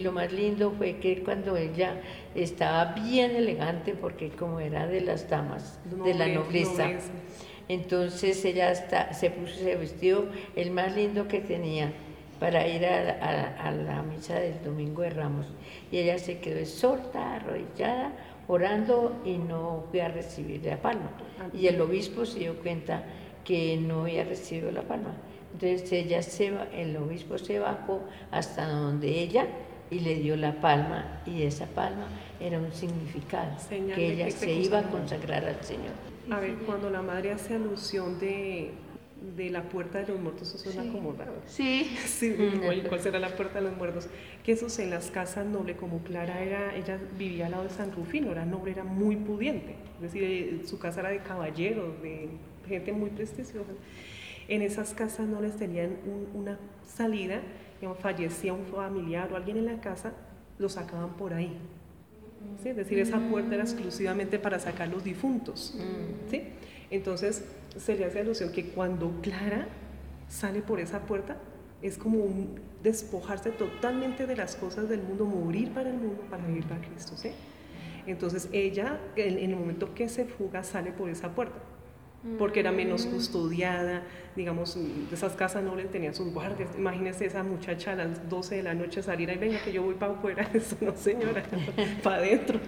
Lo más lindo fue que cuando ella estaba bien elegante, porque como era de las damas, de la nobleza, entonces ella hasta se puso ese vestido, el más lindo que tenía, para ir a, la misa del Domingo de Ramos. Y ella se quedó sorda, arrodillada, orando y no fue a recibir la palma. Y el obispo se dio cuenta que no había recibido la palma. Entonces ella se, el obispo se bajó hasta donde ella y le dio la palma y esa palma era un significado, que ella se iba a consagrar al Señor. A ver, cuando la madre hace alusión de, de la puerta de los muertos, eso suena como raro. Sí. sí ¿Cuál será la puerta de los muertos? Que eso en las casas nobles, como Clara era, ella vivía al lado de San Rufino, era noble, era muy pudiente. Es decir, eh, su casa era de caballeros, de gente muy prestigiosa. En esas casas no les tenían una salida fallecía un familiar o alguien en la casa, lo sacaban por ahí. ¿sí? Es decir, esa puerta era exclusivamente para sacar los difuntos. Mm. ¿sí? Entonces, se le hace alusión que cuando Clara sale por esa puerta, es como un despojarse totalmente de las cosas del mundo, morir para el mundo, para vivir para Cristo. ¿sí? Entonces, ella, en el momento que se fuga, sale por esa puerta porque era menos mm. custodiada, digamos, esas casas no le tenían sus guardias. Imagínese esa muchacha a las 12 de la noche salir, ahí venga que yo voy para afuera, eso no señora, para adentro.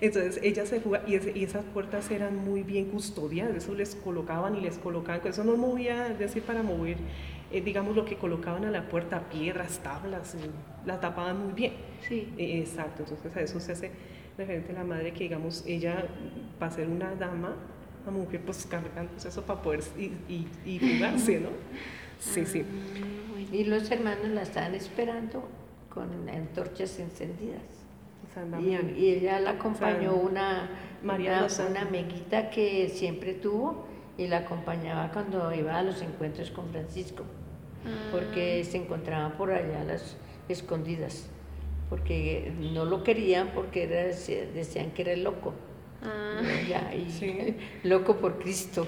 Entonces ella se fuga y, esas puertas eran muy bien custodiadas, eso les colocaban y les colocaban, eso no movía, es decir, para mover, eh, digamos, lo que colocaban a la puerta, piedras, tablas, la tapaban muy bien. Sí. Eh, exacto, entonces a eso se hace referente a la madre que, digamos, ella, para ser una dama, la mujer pues cargando eso para poder y, y, y jugarse, ¿no? Sí, sí. Ah, y los hermanos la estaban esperando con antorchas encendidas. Y, y, ella la acompañó una, María una, una amiguita que siempre tuvo y la acompañaba cuando iba a los encuentros con Francisco, porque ah. se encontraban por allá las escondidas, porque no lo querían porque era, decían que era loco. Ah. Ya, y loco por Cristo.